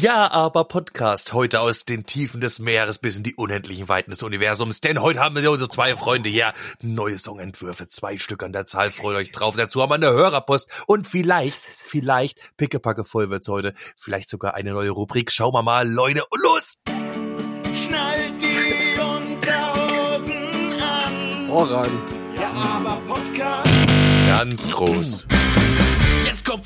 Ja, aber Podcast heute aus den Tiefen des Meeres bis in die unendlichen Weiten des Universums, denn heute haben wir unsere zwei Freunde hier. Neue Songentwürfe, zwei Stück an der Zahl, freut euch drauf. Dazu haben wir eine Hörerpost und vielleicht, vielleicht, pickepacke voll wird's heute, vielleicht sogar eine neue Rubrik. Schauen wir mal, Leute, und los! Schnallt die Unterhosen an. Ohrradio. Ja, aber Podcast. Ganz groß.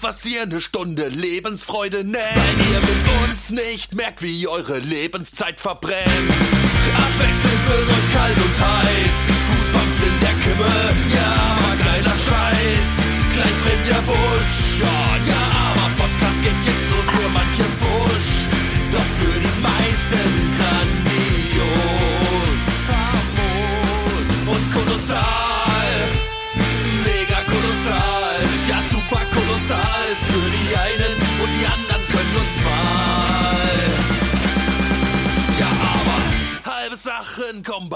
Was ihr eine Stunde Lebensfreude nennt. Weil ihr mit uns nicht merkt, wie eure Lebenszeit verbrennt. Abwechselnd wird euch kalt und heiß. Goosebumps in der Kimme. Ja, aber geiler Scheiß. Gleich brennt der Busch. Ja, ja, aber Podcast geht jetzt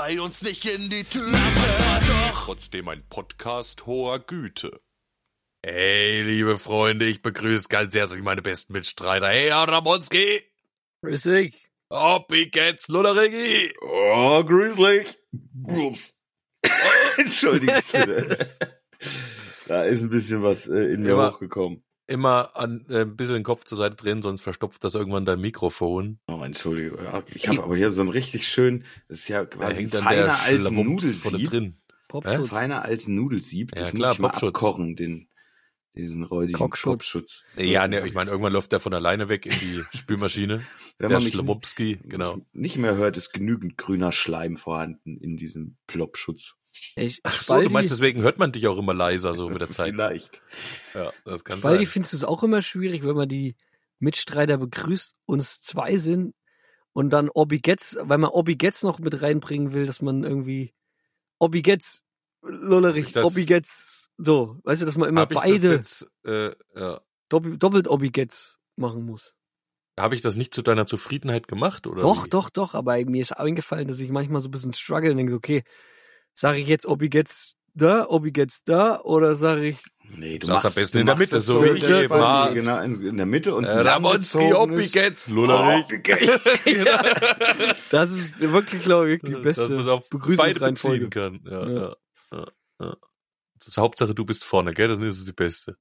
bei uns nicht in die Tüte. Doch trotzdem ein Podcast hoher Güte. Hey, liebe Freunde, ich begrüße ganz herzlich meine besten Mitstreiter. Hey, Ramonski, Grüß dich. Hoppi, Getz, Lullerigi. Oh, gruselig. Ups. Entschuldigt bitte. Da ist ein bisschen was äh, in mir Immer- hochgekommen. Immer an, äh, ein bisschen den Kopf zur Seite drehen, sonst verstopft das irgendwann dein Mikrofon. Oh, Entschuldigung. Ja, Ich habe aber hier so ein richtig schön, das ist ja quasi hängt dann feiner der als ein Nudelsieb. drin. Popschutz. Feiner als ein Nudelsieb. Ja, Das klar, muss ich mal Popschutz. abkochen, den, diesen räudigen Kochschutz. Popschutz. Ja, ne, ich meine, irgendwann läuft der von alleine weg in die Spülmaschine. Wenn der man mich Schlawumski, genau. nicht mehr hört, ist genügend grüner Schleim vorhanden in diesem Plopschutz. Ich, Ach so, Spaldi, du meinst, deswegen hört man dich auch immer leiser so mit der Zeit. Vielleicht. Ja, das kann Spaldi, sein. findest du es auch immer schwierig, wenn man die Mitstreiter begrüßt, uns zwei sind und dann Obi Getz, weil man Obi Getz noch mit reinbringen will, dass man irgendwie Obi Getz, Lollerich, Das- Obi Getz, so, weißt du, dass man immer beide jetzt, äh, ja. doppelt, doppelt Obi Getz machen muss. Habe ich das nicht zu deiner Zufriedenheit gemacht oder? Doch, wie? doch, doch, aber mir ist eingefallen, dass ich manchmal so ein bisschen struggle und denke, okay, sage ich jetzt Obi Getz da, Obi Getz da oder sage ich Nee, du machst am besten in der Mitte, so wie ich eben. Ah. Genau, in, in der Mitte und Äh, Ramonski, Getz, Lullerich. Oppi, Getz. Das ist wirklich, glaube ich, die Dass beste man es auf beide beziehen kann. Ja, Ja. ja. Ja, ja. Das ist Hauptsache, du bist vorne, gell? Dann ist es die beste.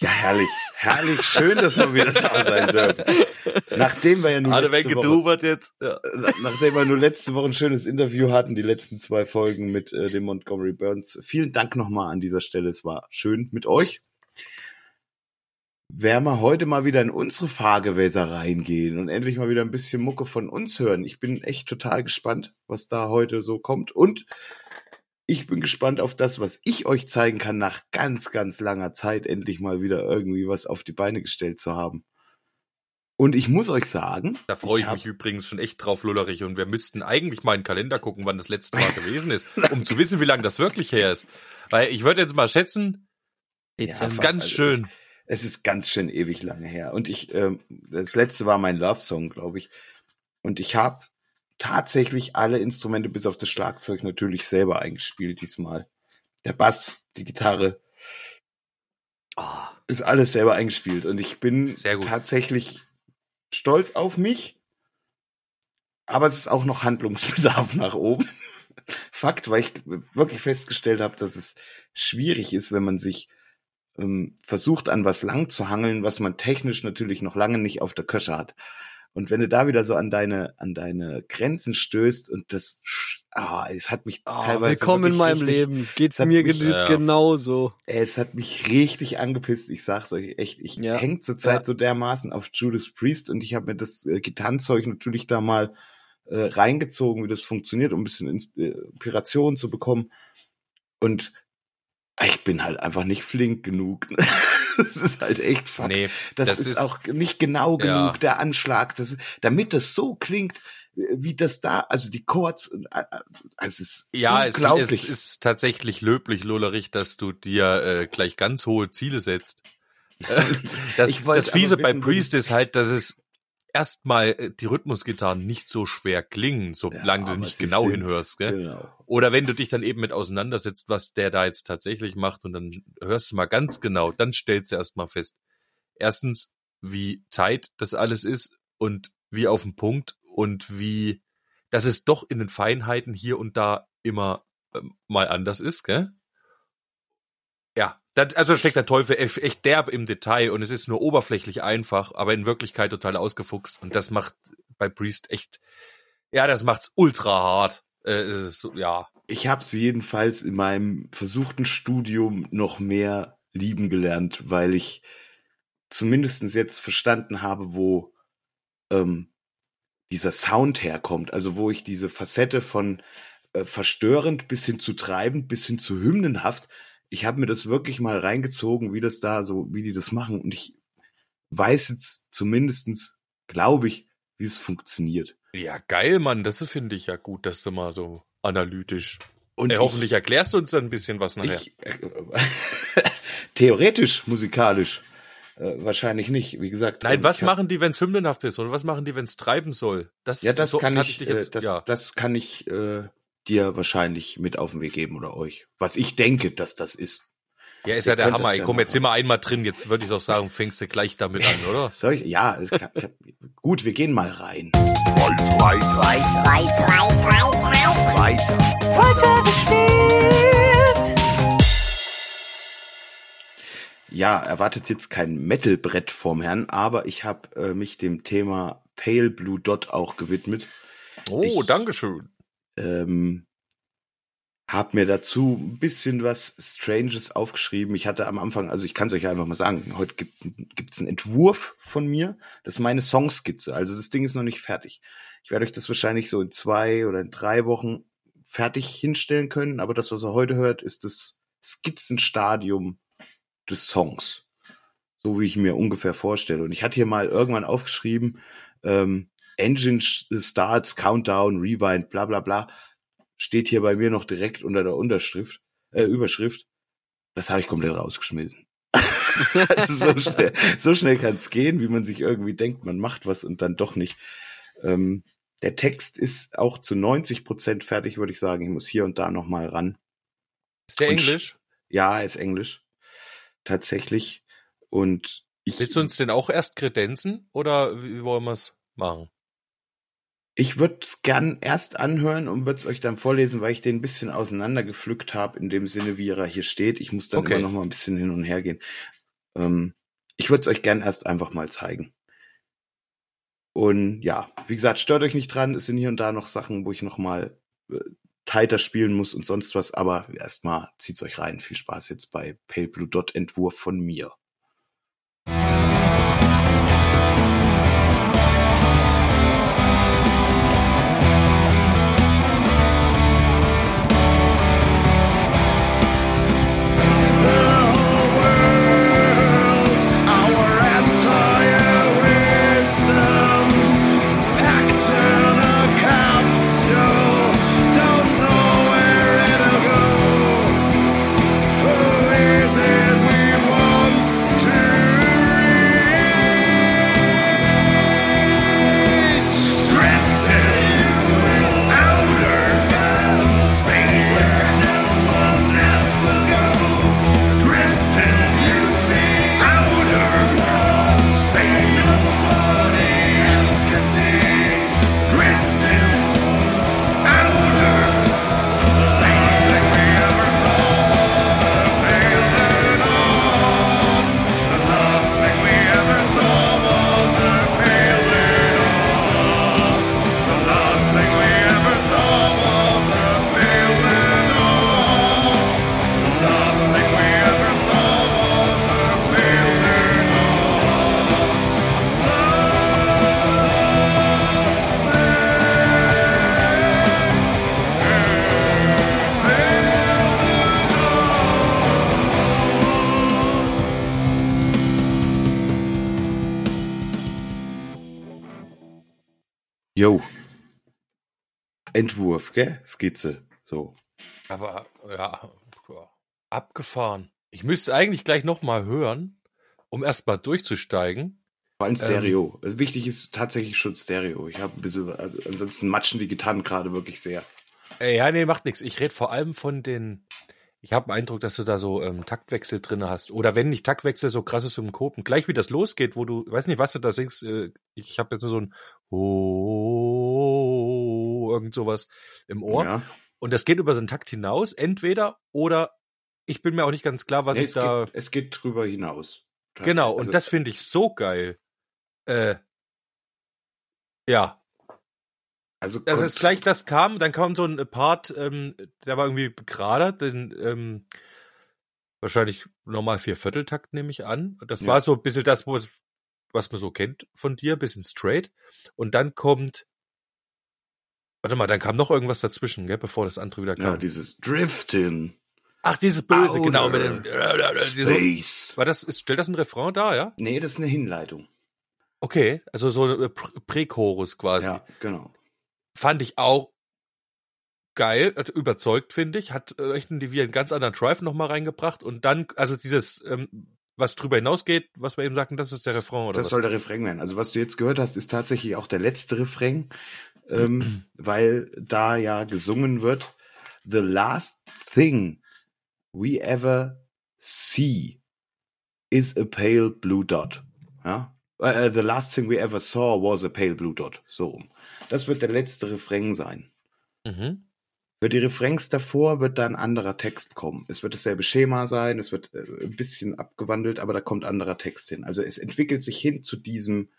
Ja, herrlich. Herrlich. Schön, dass wir wieder da sein dürfen. Nachdem wir ja nur Alle letzte Woche, jetzt. Ja. nachdem wir nur letzte Woche ein schönes Interview hatten, die letzten zwei Folgen mit äh, dem Montgomery Burns. Vielen Dank nochmal an dieser Stelle. Es war schön mit euch. Werden wir heute mal wieder in unsere Fahrgewässer reingehen und endlich mal wieder ein bisschen Mucke von uns hören. Ich bin echt total gespannt, was da heute so kommt. Und ich bin gespannt auf das, was ich euch zeigen kann, nach ganz, ganz langer Zeit endlich mal wieder irgendwie was auf die Beine gestellt zu haben. Und ich muss euch sagen, Da freue ich, hab- mich übrigens schon echt drauf, Lullerich. Und wir müssten eigentlich mal in den Kalender gucken, wann das letzte Mal gewesen ist, um zu wissen, wie lange das wirklich her ist. Weil ich würde jetzt mal schätzen, Dezember. ganz also schön. Es ist ganz schön ewig lange her. Und ich, ähm, das letzte war mein Love-Song, glaube ich. Und ich habe tatsächlich alle Instrumente bis auf das Schlagzeug natürlich selber eingespielt diesmal. Der Bass, die Gitarre, Ah, ist alles selber eingespielt. Und ich bin tatsächlich stolz auf mich. Aber es ist auch noch Handlungsbedarf nach oben. Fakt, weil ich wirklich festgestellt habe, dass es schwierig ist, wenn man sich ähm, versucht, an was lang zu hangeln, was man technisch natürlich noch lange nicht auf der Köche hat. Und wenn du da wieder so an deine, an deine Grenzen stößt und das, ah, es hat mich ah, teilweise. willkommen in meinem richtig, Leben. Geht's es hat mir mich- jetzt Ja. genauso. Es hat mich richtig angepisst. Ich sag's euch echt. Ich Ja. häng zurzeit Ja. so dermaßen auf Judas Priest und ich habe mir das äh, Gitarrenzeug natürlich da mal äh, reingezogen, wie das funktioniert, um ein bisschen Inspiration zu bekommen. Und ich bin halt einfach nicht flink genug. das ist halt echt fuck. Nee, das, das ist, ist- auch nicht genau Ja. genug, der Anschlag. Das, damit das so klingt, wie das da, also die Chords, äh, äh, es ist Ja, es, unglaublich. es ist tatsächlich löblich, Lullerich, dass du dir äh, gleich ganz hohe Ziele setzt. Das, das Fiese bei Priest ist halt, dass es erstmal äh, die Rhythmusgitarren nicht so schwer klingen, solange du aber nicht genau hinhörst. Gell? Genau. Oder wenn du dich dann eben mit auseinandersetzt, was der da jetzt tatsächlich macht und dann hörst du mal ganz genau, dann stellst du erstmal fest. Erstens, wie tight das alles ist und wie auf den Punkt und wie, dass es doch in den Feinheiten hier und da immer ähm, mal anders ist, gell? Das, also steckt der Teufel echt derb im Detail und es ist nur oberflächlich einfach, aber in Wirklichkeit total ausgefuchst und das macht bei Priest echt, ja, das macht's ultra hart. Äh, so, ja, Ich habe sie jedenfalls in meinem versuchten Studium noch mehr lieben gelernt, weil ich zumindestens jetzt verstanden habe, wo ähm, dieser Sound herkommt. Also wo ich diese Facette von äh, verstörend bis hin zu treibend, bis hin zu hymnenhaft, ich habe mir das wirklich mal reingezogen, wie das da so, wie die das machen. Und ich weiß jetzt zumindestens, glaube ich, wie es funktioniert. Ja, geil, Mann. Das finde ich ja gut, dass du mal so analytisch. Und äh, ich- hoffentlich erklärst du uns dann ein bisschen was nachher. Ich, äh, theoretisch, musikalisch, äh, wahrscheinlich nicht. Wie gesagt. Nein, ähm, was ich hab- machen die, wenn es hymnenhaft ist? Oder was machen die, wenn es treiben soll? Das, Ja, das so- kann hatte ich, dich äh, jetzt, das, ja. das kann ich äh, dir wahrscheinlich mit auf den Weg geben oder euch. Was ich denke, dass das ist. ja, ist ihr ja der Hammer. Ey, ja komm, jetzt sind wir einmal drin. Jetzt würde ich doch sagen, fängst du gleich damit an, oder? Soll ich? Ja, kann, kann, gut, wir gehen mal rein. Ja, erwartet jetzt kein Metal-Brett vorm Herrn, aber ich habe äh, mich dem Thema Pale Blue Dot auch gewidmet. Oh, Ich- Dankeschön. Ähm, hab mir dazu ein bisschen was Stranges aufgeschrieben. Ich hatte am Anfang, also ich kann es euch einfach mal sagen, heute gibt es einen Entwurf von mir. Das ist meine Songskizze. Also das Ding ist noch nicht fertig. Ich werde euch das wahrscheinlich so in zwei oder in drei Wochen fertig hinstellen können. Aber das, was ihr heute hört, ist das Skizzenstadium des Songs. So wie ich mir ungefähr vorstelle. Und ich hatte hier mal irgendwann aufgeschrieben, ähm, Engine starts, Countdown, Rewind, bla bla bla. Steht hier bei mir noch direkt unter der Unterschrift, äh, Überschrift. Das habe ich komplett rausgeschmissen. also so schnell, so schnell kann es gehen, wie man sich irgendwie denkt, man macht was und dann doch nicht. Ähm, der Text ist auch zu 90 Prozent fertig, würde ich sagen. Ich muss hier und da noch mal ran. Ist der Und Englisch? Ja, ist Englisch. Tatsächlich. Und ich, Willst du uns den auch erst kredenzen oder wie wollen wir es machen? Ich würde es gern erst anhören und würde es euch dann vorlesen, weil ich den ein bisschen auseinandergepflückt habe, in dem Sinne, wie er hier steht. Ich muss dann Okay. immer noch mal ein bisschen hin und her gehen. Ähm, ich würde es euch gern erst einfach mal zeigen. Und ja, wie gesagt, stört euch nicht dran. Es sind hier und da noch Sachen, wo ich noch mal äh, tighter spielen muss und sonst was. Aber erstmal zieht's euch rein. Viel Spaß jetzt bei Pale Blue Dot Entwurf von mir. Entwurf, gell? Skizze. So. Aber ja, abgefahren. Ich müsste eigentlich gleich noch mal hören, um erst mal durchzusteigen. Vor allem Ähm. Stereo. also wichtig ist tatsächlich schon Stereo. Ich habe ein bisschen, also ansonsten matschen die Gitarren gerade wirklich sehr. Äh, ja, nee, macht nichts. Ich rede vor allem von den, Ich habe den Eindruck, dass du da so ähm, Taktwechsel drin hast. Oder wenn nicht Taktwechsel, so krasse Synkopen. Gleich wie das losgeht, wo du, weiß nicht, was du da singst. Äh, ich habe jetzt nur so ein Oh, irgend sowas im Ohr. Ja. Und das geht über so einen Takt hinaus, entweder oder ich bin mir auch nicht ganz klar, was Nee, ich es, da. geht, es geht drüber hinaus. Genau, und Also, das finde ich so geil. Äh, ja, also kon- als gleich das kam, dann kam so ein Part, ähm, der war irgendwie gerade, den ähm, wahrscheinlich normal Viervierteltakt nehme ich an. Das Ja. war so ein bisschen das, es- was man so kennt von dir, bisschen straight. Und dann kommt, warte mal, dann kam noch irgendwas dazwischen, gell, bevor das andere wieder ja, kam. dieses Drifting, Ach, dieses Böse, genau. Mit Outer dem, Space. war das, ist, stellt das ein Refrain da, ja? Nee, das ist eine Hinleitung. Okay, also so ein Prä- Prächorus quasi. Ja, genau. Fand ich auch geil, überzeugt, finde ich. Hat äh, echt einen, wie einen ganz anderen Drive nochmal reingebracht. Und dann, also dieses, ähm, was drüber hinausgeht, was wir eben sagten, das ist der Refrain, oder das was? soll der Refrain werden. Also was du jetzt gehört hast, ist tatsächlich auch der letzte Refrain, ähm, weil da ja gesungen wird, The last thing we ever see is a pale blue dot. Ja? Äh, the last thing we ever saw was a pale blue dot. So rum. Das wird der letzte Refrain sein. Mhm. Für die Refrains davor wird da ein anderer Text kommen. Es wird dasselbe Schema sein, es wird äh, ein bisschen abgewandelt, aber da kommt anderer Text hin. Also es entwickelt sich hin zu diesem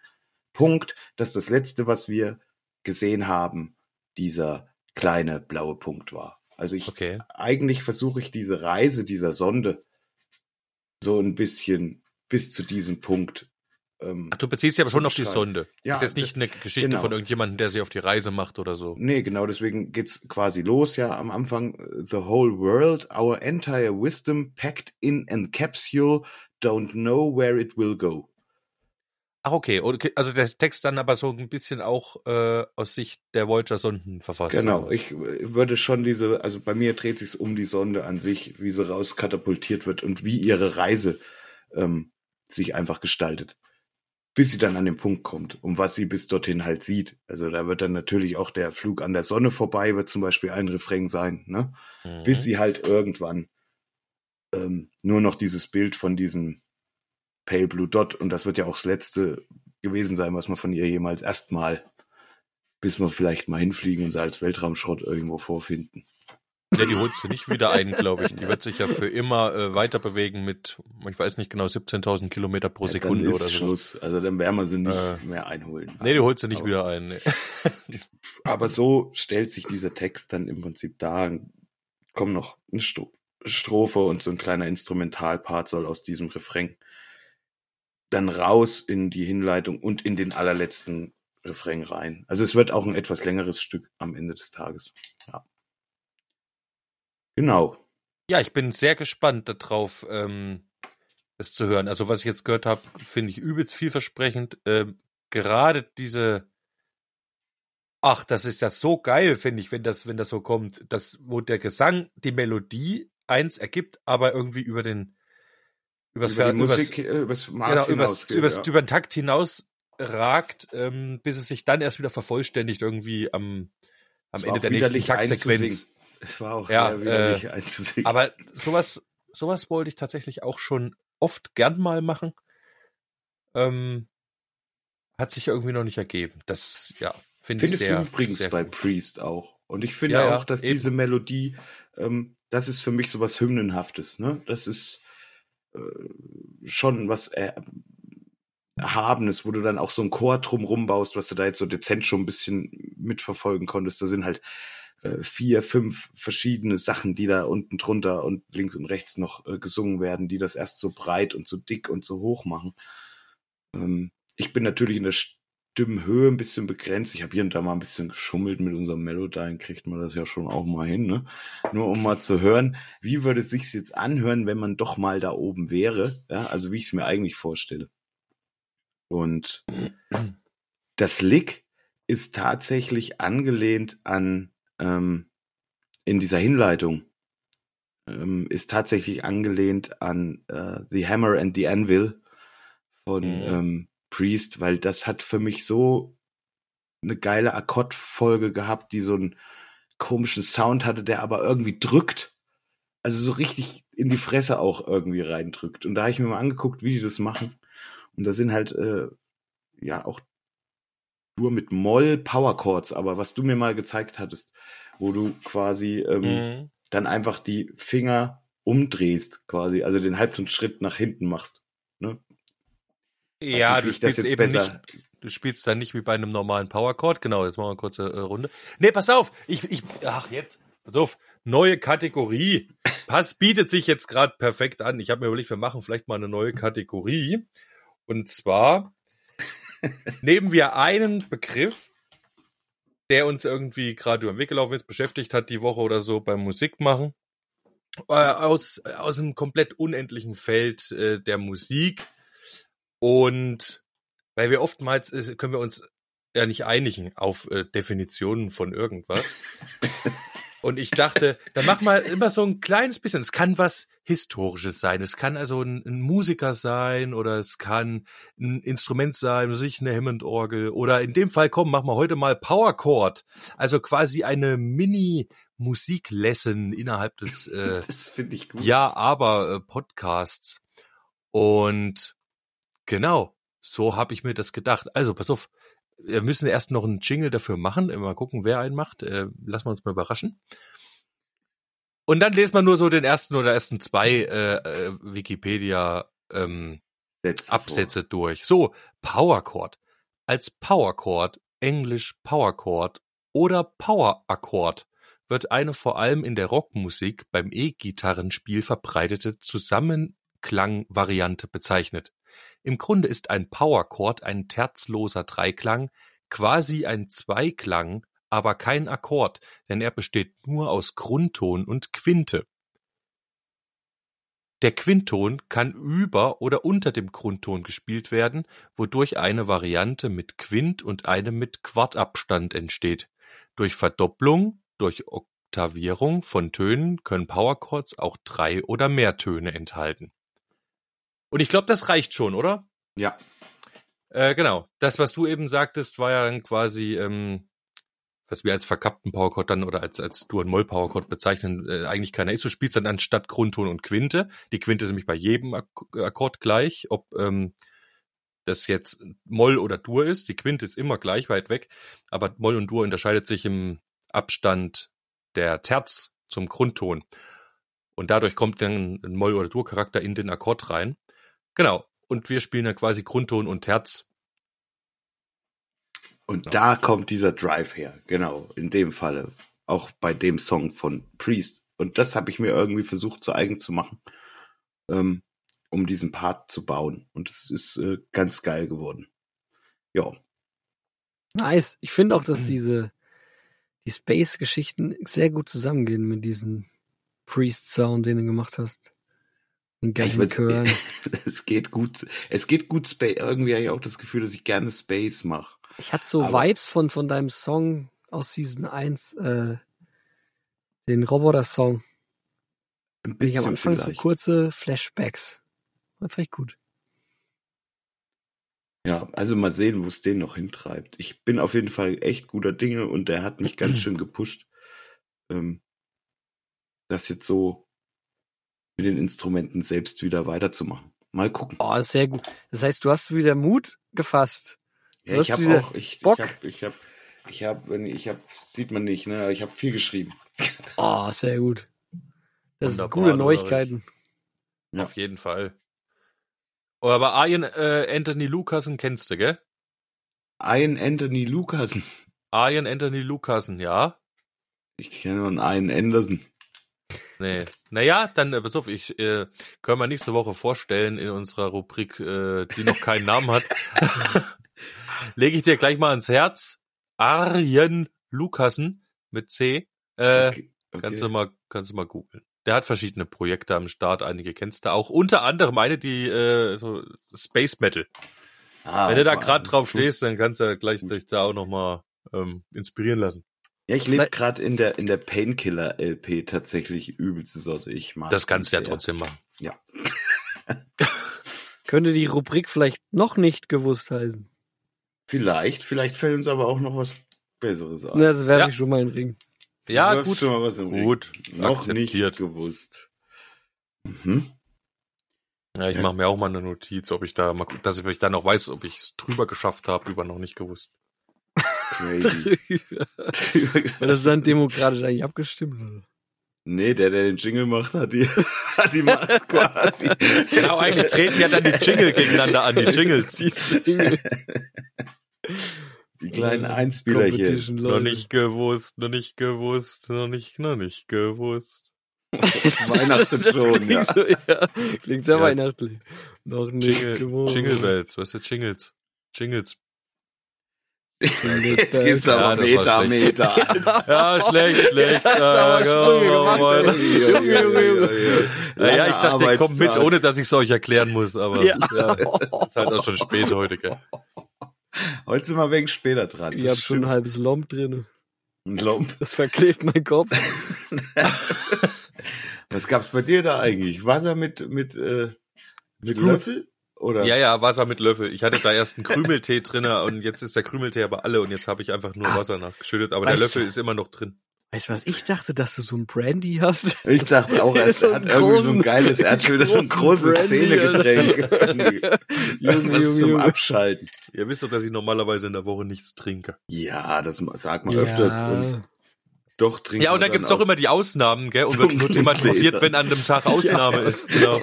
Punkt, dass das letzte, was wir gesehen haben, dieser kleine blaue Punkt war. Also ich Okay. eigentlich versuche ich diese Reise dieser Sonde so ein bisschen bis zu diesem Punkt. Ähm, Ach, du beziehst dich aber schon auf die. Sonde. Ja, ist jetzt nicht das- eine Geschichte genau. von irgendjemandem, der sich auf die Reise macht oder so. Nee, genau, deswegen geht's quasi los, ja, am Anfang. The whole world, our entire wisdom packed in a capsule, don't know where it will go. Ach, okay. Also der Text dann aber so ein bisschen auch äh, aus Sicht der Voyager-Sonden verfasst. Genau, ich äh, würde schon diese, also bei mir dreht sich's um die Sonde an sich, wie sie rauskatapultiert wird und wie ihre Reise ähm, sich einfach gestaltet. Bis sie dann an den Punkt kommt, um was sie bis dorthin halt sieht. Also da wird dann natürlich auch der Flug an der Sonne vorbei, wird zum Beispiel ein Refrain sein, ne? Mhm. bis sie halt irgendwann ähm, nur noch dieses Bild von diesem Pale Blue Dot und das wird ja auch das letzte gewesen sein, was man von ihr jemals erstmal, bis wir vielleicht mal hinfliegen und sie als Weltraumschrott irgendwo vorfinden. Ja, die holst du nicht wieder ein, glaube ich. Die wird sich ja für immer äh, weiter bewegen mit, ich weiß nicht genau, 17.000 Kilometer pro Ja, Sekunde oder so. Schluss. Also dann werden wir sie nicht Äh. mehr einholen. Nee, die holst du nicht Aber- wieder ein. Nee. Aber so stellt sich dieser Text dann im Prinzip dar. Kommt noch eine Strophe und so ein kleiner Instrumentalpart soll aus diesem Refrain dann raus in die Hinleitung und in den allerletzten Refrain rein. Also es wird auch ein etwas längeres Stück am Ende des Tages. Ja. Genau. Ja, ich bin sehr gespannt darauf, ähm, das zu hören. Also was ich jetzt gehört habe, finde ich übelst vielversprechend. Ähm, gerade diese, ach, das ist ja so geil, finde ich, wenn das, wenn das so kommt, dass wo der Gesang die Melodie eins ergibt, aber irgendwie über den übers, über die Ver- übers- Musik, äh, übers Maß genau, übers, hinausgeht, übers, ja. über den Takt hinaus ragt, ähm, bis es sich dann erst wieder vervollständigt irgendwie am, am Ende der nächsten Taktsequenz. Es war auch Ja, sehr widerlich äh, einzusingen. Aber sowas, sowas wollte ich tatsächlich auch schon oft gern mal machen. Ähm, hat sich irgendwie noch nicht ergeben. Das, ja, finde ich Findest sehr. du übrigens sehr bei gut. Priest auch. Und ich finde Ja, auch, dass eben. diese Melodie, ähm, das ist für mich so was Hymnenhaftes. Ne? Das ist schon was äh, Erhabenes, wo du dann auch so ein Chor drumrum baust, was du da jetzt so dezent schon ein bisschen mitverfolgen konntest. Da sind halt äh, vier, fünf verschiedene Sachen, die da unten drunter und links und rechts noch äh, gesungen werden, die das erst so breit und so dick und so hoch machen. Ähm, ich bin natürlich in der Stimmhöhe ein bisschen begrenzt. Ich habe hier und da mal ein bisschen geschummelt mit unserem Melodyne, kriegt man das ja schon auch mal hin, ne? Nur um mal zu hören, wie würde es sich jetzt anhören, wenn man doch mal da oben wäre, ja? Also wie ich es mir eigentlich vorstelle. Und das Lick ist tatsächlich angelehnt an ähm, in dieser Hinleitung ähm, ist tatsächlich angelehnt an äh, The Hammer and the Anvil von Mhm. ähm, Priest, weil das hat für mich so eine geile Akkordfolge gehabt, die so einen komischen Sound hatte, der aber irgendwie drückt. also so richtig in die Fresse auch irgendwie reindrückt. Und da habe ich mir mal angeguckt, wie die das machen. Und da sind halt äh, ja auch nur mit Moll Power Chords, aber was du mir mal gezeigt hattest, wo du quasi ähm, Mhm. dann einfach die Finger umdrehst, quasi, also den Halbtonschritt nach hinten machst. Ne? Ja, du spielst eben besser- nicht, du spielst dann nicht wie bei einem normalen Power Chord. Genau, jetzt machen wir eine kurze äh, Runde. Nee, pass auf, ich, ich, ach jetzt, pass auf, neue Kategorie. Pass bietet sich jetzt gerade perfekt an. Ich habe mir überlegt, wir machen vielleicht mal eine neue Kategorie. Und zwar nehmen wir einen Begriff, der uns irgendwie gerade über den Weg gelaufen ist, beschäftigt hat die Woche oder so beim Musikmachen. Äh, aus, aus einem komplett unendlichen Feld äh, der Musik. Und weil wir oftmals äh, können wir uns ja nicht einigen auf äh, Definitionen von irgendwas. Und ich dachte, dann mach mal immer so ein kleines bisschen. Es kann was Historisches sein. Es kann also ein, ein Musiker sein oder es kann ein Instrument sein, sich eine Hammond-Orgel oder in dem Fall, komm, machen wir heute mal Power Chord. Also quasi eine Mini-Musiklesson innerhalb des äh, Das finde ich gut. ja, aber äh, Podcasts. Und genau, so habe ich mir das gedacht. Also, pass auf, wir müssen erst noch einen Jingle dafür machen. Mal gucken, wer einen macht. Äh, lassen wir uns mal überraschen. Und dann lesen wir nur so den ersten oder ersten zwei äh, äh, Wikipedia ähm, Absätze durch. So, Power Chord. Als Power Chord, Englisch Power Chord oder Power Akkord wird eine vor allem in der Rockmusik beim E-Gitarrenspiel verbreitete Zusammenklangvariante bezeichnet. Im Grunde ist ein Power Chord ein terzloser Dreiklang, quasi ein Zweiklang, aber kein Akkord, denn er besteht nur aus Grundton und Quinte. Der Quintton kann über oder unter dem Grundton gespielt werden, wodurch eine Variante mit Quint und eine mit Quartabstand entsteht. Durch Verdopplung, durch Oktavierung von Tönen können Powerchords auch drei oder mehr Töne enthalten. Und ich glaube, das reicht schon, oder? Ja, Äh, genau. Das, was du eben sagtest, war ja dann quasi, ähm, was wir als verkappten Powerchord dann oder als, als Dur-Moll-Powerchord bezeichnen, äh, eigentlich keiner ist. Du spielst dann anstatt Grundton und Quinte. Die Quinte ist nämlich bei jedem Ak Akkord gleich, ob ähm, das jetzt Moll oder Dur ist. Die Quinte ist immer gleich weit weg, aber Moll und Dur unterscheidet sich im Abstand der Terz zum Grundton. Und dadurch kommt dann ein Moll- oder Dur-Charakter in den Akkord rein. Genau. Und wir spielen dann quasi Grundton und Terz. und Ja. da kommt dieser Drive her. Genau, in dem Falle. Auch bei dem Song von Priest. Und das habe ich mir irgendwie versucht zu eigen zu machen, ähm, um diesen Part zu bauen. Und es ist äh, ganz geil geworden. Ja, Nice. Ich finde auch, dass Mhm. diese die Space-Geschichten sehr gut zusammengehen mit diesem Priest-Sound, den du gemacht hast. Ich geilen würd- Chören. es geht gut. Es geht gut Space. Irgendwie habe ich auch das Gefühl, dass ich gerne Space mache. Ich hatte so Aber- Vibes von, von deinem Song aus Season 1, äh, den Roboter-Song. Ein Bin ich am bisschen Anfang so vielleicht. kurze Flashbacks. War vielleicht gut. Ja, also mal sehen, wo es den noch hintreibt. Ich bin auf jeden Fall echt guter Dinge und der hat mich ganz schön gepusht, ähm, das jetzt so mit den Instrumenten selbst wieder weiterzumachen. Mal gucken. Oh, sehr gut. Das heißt, du hast wieder Mut gefasst. Ja, ich habe auch, ich, Bock? ich habe, ich habe, ich habe, wenn ich habe, sieht man nicht, ne? Ich habe viel geschrieben. Oh, sehr gut. Das sind gute. Neuigkeiten. Ja. Auf jeden Fall. Oh, aber Ian äh, Anthony Lucasen kennst du, gell? Ian Anthony Lucasen. Ian Anthony Lucasen, ja? Ich kenne nur einen Ian Anderson. Nee. Naja, dann, äh, pass auf, ich äh, können wir nächste Woche vorstellen in unserer Rubrik, äh, die noch keinen Namen hat. Lege ich dir gleich mal ans Herz. Arjen Lucasen mit C. Äh, Okay, okay. Kannst du mal, kannst du mal googeln. Der hat verschiedene Projekte am Start, einige kennst du auch. Unter anderem eine, die äh, so Space Metal. Ah, Wenn du da gerade drauf gut. stehst, dann kannst du gleich dich da auch nochmal ähm, inspirieren lassen. Ja, ich lebe gerade in der in der Painkiller LP tatsächlich übelste Sorte. Ich mag Das kannst du ja trotzdem machen. Ja. Könnte die Rubrik vielleicht noch nicht gewusst heißen. Vielleicht, vielleicht fällt uns aber auch noch was Besseres ein. Na, das werfe Ja. ich schon mal in den Ring. Ja, gut. Schon mal was im Ring. Gut. Noch Akzeptiert. nicht gewusst. Mhm. Ja, ich Ja. mache mir auch mal eine Notiz, ob ich da mal, gu- dass ich dann noch weiß, ob ich es drüber geschafft habe, über noch nicht gewusst. Crazy. Das dann demokratisch eigentlich abgestimmt? Oder? nee, der, der den Jingle macht, hat die, hat die Macht quasi. Genau, eigentlich treten ja dann die Jingle gegeneinander an, die Jingles. Die kleinen Äh, Einspielerchen. Competition, Noch nicht gewusst, noch nicht gewusst, noch nicht, noch nicht gewusst. Weihnachten schon, ja. Klingt, so, ja. Klingt sehr Ja. weihnachtlich. Noch nicht Jingle, gewohnt. Jingle Bells, weißt du, Jingles. Jingles. Jetzt gehst du Ja, aber Meter, schlecht. Meter. Ja, schlecht, schlecht. Ja. Naja, ich dachte, ich komm mit, ohne dass ich es euch erklären muss, aber Ja. ja. ist halt auch schon spät heute, gell. Heute sind wir wegen später dran. Ich hab schon ein halbes Lomb drin. ein Lump. Das verklebt mein Kopf. Was gab's bei dir da eigentlich? Wasser mit, mit, äh, mit. Löffel? Oder? Ja, ja, Wasser mit Löffel. Ich hatte da erst einen Krümeltee drinne und jetzt ist der Krümeltee aber alle und jetzt habe ich einfach nur Ah. Wasser nachgeschüttet, aber der Löffel du- ist immer noch drin. Weißt du, was ich dachte, dass du so ein Brandy hast? Ich dachte auch, er So hat einen irgendwie so ein großen- geiles, er hat schon wieder so ein großes Szenegetränk. Was zum. Abschalten. Ihr wisst doch, dass ich normalerweise in der Woche nichts trinke. Ja, das sagt man öfters. Und Ja. doch trinkt Ja, und man dann gibt's auch immer die Ausnahmen, gell? Und wird nur thematisiert, wenn an dem Tag Ausnahme ist. Genau.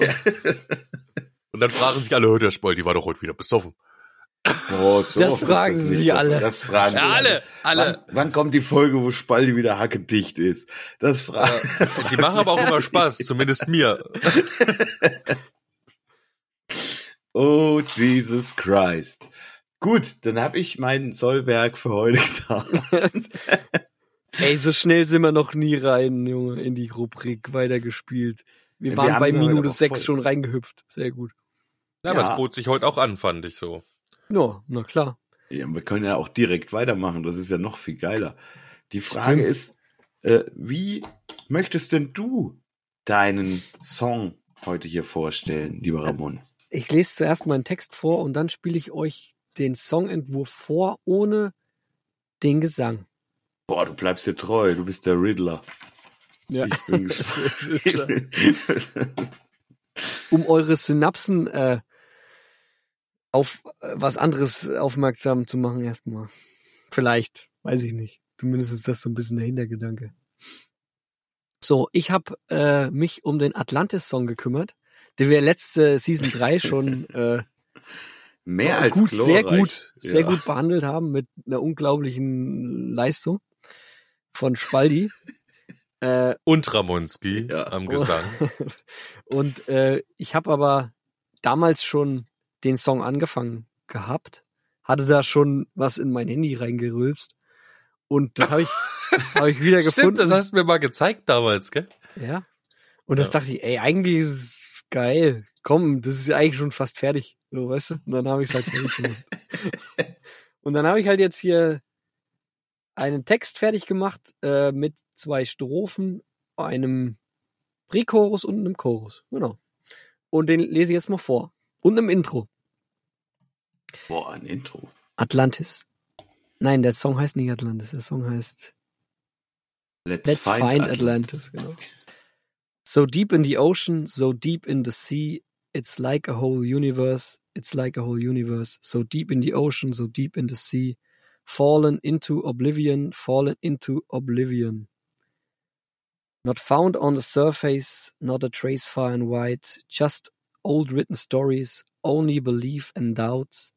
Und dann fragen sich alle, "Hör, der Spoil, die war doch heute wieder besoffen. Boah, so Das fragen das der alle. Das fragen Ja, sie alle, alle. Wann, wann kommt die Folge, wo Spaldi wieder hackedicht ist? Das fragen. Und die machen aber auch immer Spaß, zumindest mir. Oh, Jesus Christ. Gut, dann habe ich mein Sollwerk für heute getan. Ey, so schnell sind wir noch nie rein, Junge, in die Rubrik weitergespielt. Wir Wir waren bei Minute auch 6 voll. schon reingehüpft. Sehr gut. Ja, aber Ja. es bot sich heute auch an, fand ich so. Ja, na klar. Ja, wir können ja auch direkt weitermachen. Das ist ja noch viel geiler. Die Frage Stimmt. ist, äh, wie möchtest denn du deinen Song heute hier vorstellen, lieber Ramon? Ich lese zuerst meinen Text vor und dann spiele ich euch den Songentwurf vor, ohne den Gesang. Boah, du bleibst dir treu. Du bist der Riddler. Ja. Ich bin gespannt. um eure Synapsen äh, auf äh, was anderes aufmerksam zu machen erstmal. Vielleicht, weiß ich nicht. Zumindest ist das so ein bisschen der Hintergedanke. So, ich habe äh, mich um den Atlantis-Song gekümmert, den wir letzte Season 3 schon äh, Mehr als gut, sehr gut, sehr Ja. gut behandelt haben mit einer unglaublichen Leistung von Spaldi. äh, Und Ramonski Ja. am Gesang. Und äh, ich habe aber damals schon den Song angefangen gehabt, hatte da schon was in mein Handy reingerülpst und das habe ich, hab ich wieder Stimmt, gefunden. das hast du mir mal gezeigt damals, gell? ja. Und das Ja. dachte ich, ey, eigentlich ist es geil. Komm, das ist ja eigentlich schon fast fertig. So, weißt du? Und dann habe ich es halt fertig gemacht. und dann habe ich halt jetzt hier einen Text fertig gemacht äh, mit zwei Strophen, einem Pre-Chorus und einem Chorus. Genau. Und den lese ich jetzt mal vor. Und einem Intro. Boah, ein Intro. Atlantis. Nein, der Song heißt nicht Atlantis. Der Song heißt Let's, Let's find, Atlantis. Genau. So deep in the ocean, so deep in the sea, it's like a whole universe, it's like a whole universe. So deep in the ocean, so deep in the sea, fallen into oblivion, fallen into oblivion. Not found on the surface, not a trace far and wide, just old written stories, only belief and doubts,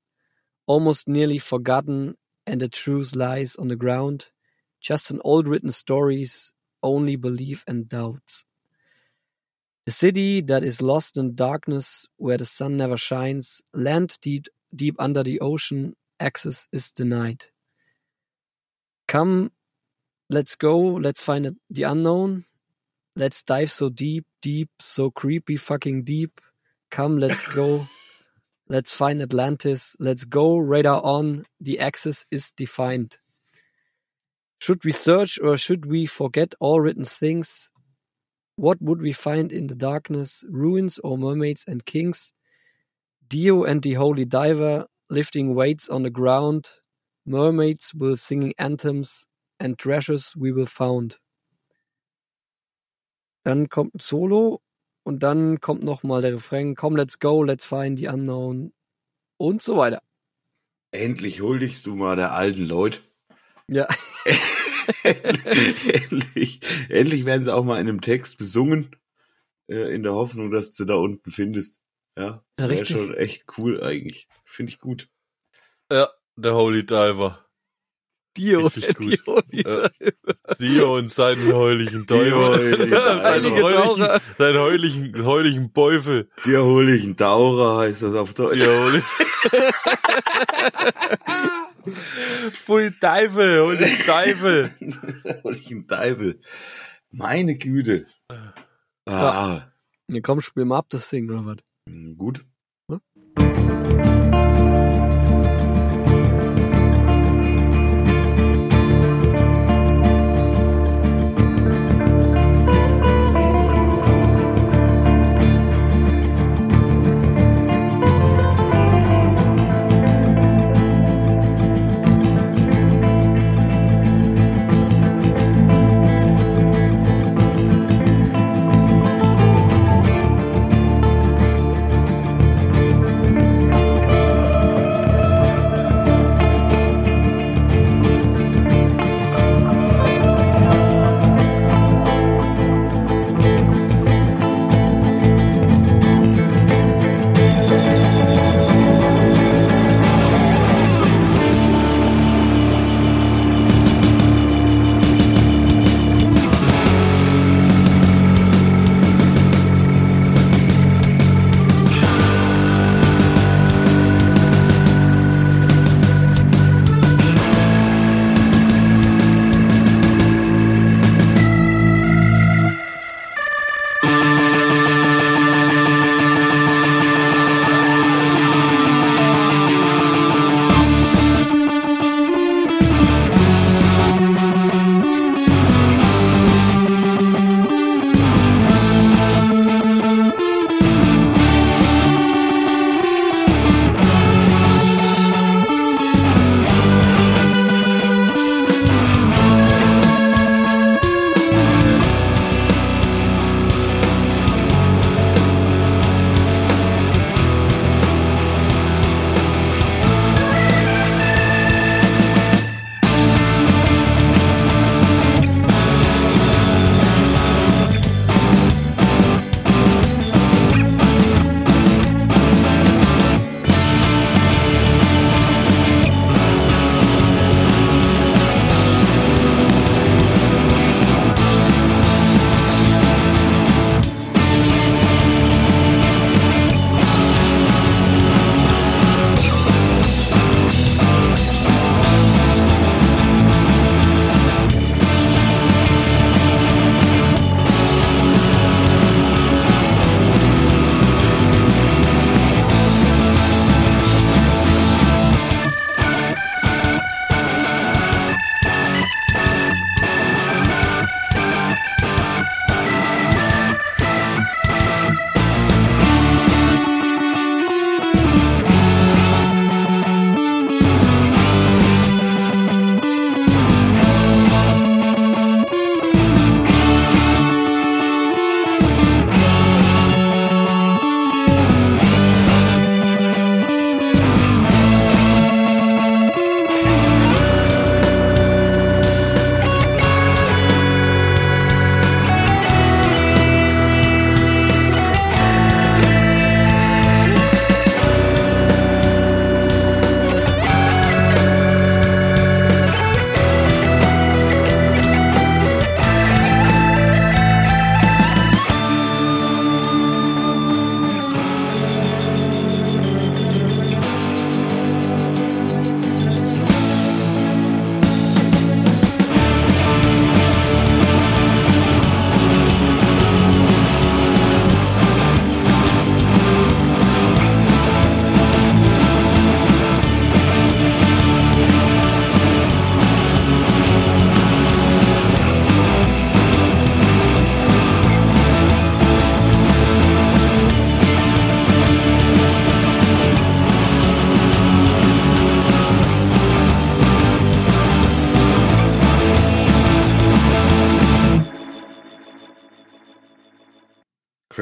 almost nearly forgotten, and the truth lies on the ground, just an old written stories, only belief and doubts. The city that is lost in darkness, where the sun never shines, land deep, deep under the ocean, access is denied. Come, let's go, let's find the unknown. Let's dive so deep, deep, so creepy fucking deep. Come, let's go. let's find Atlantis. Let's go, radar on. The axis is defined. Should we search or should we forget all written things? What would we find in the darkness? Ruins or mermaids and kings? Dio and the holy diver lifting weights on the ground. Mermaids will singing anthems and treasures we will found. Dann kommt ein Solo Und dann kommt nochmal der Refrain, komm, let's go, let's find the unknown und so weiter. Endlich huldigst du mal der alten Leute. Ja, endlich, endlich werden sie auch mal in einem Text besungen, äh, in der Hoffnung, dass du da unten findest. Ja, Ja, wäre richtig. schon echt cool eigentlich. Finde ich gut. Ja, der Holy Diver. Dio, Richtig gut. Dio, Ja. Dio und seinen heulichen Dio, Teufel. heulichen seinen Heilige heulichen, seinen heulichen, heulichen Teufel. Dir hol ich einen Taucher, heißt das auf Deutsch. Dio. Pfui Teufel, Holy Teufel. hol ich einen Teufel. Meine Güte. Ah, Ja, komm, spiel mal ab das Ding, oder was? gut.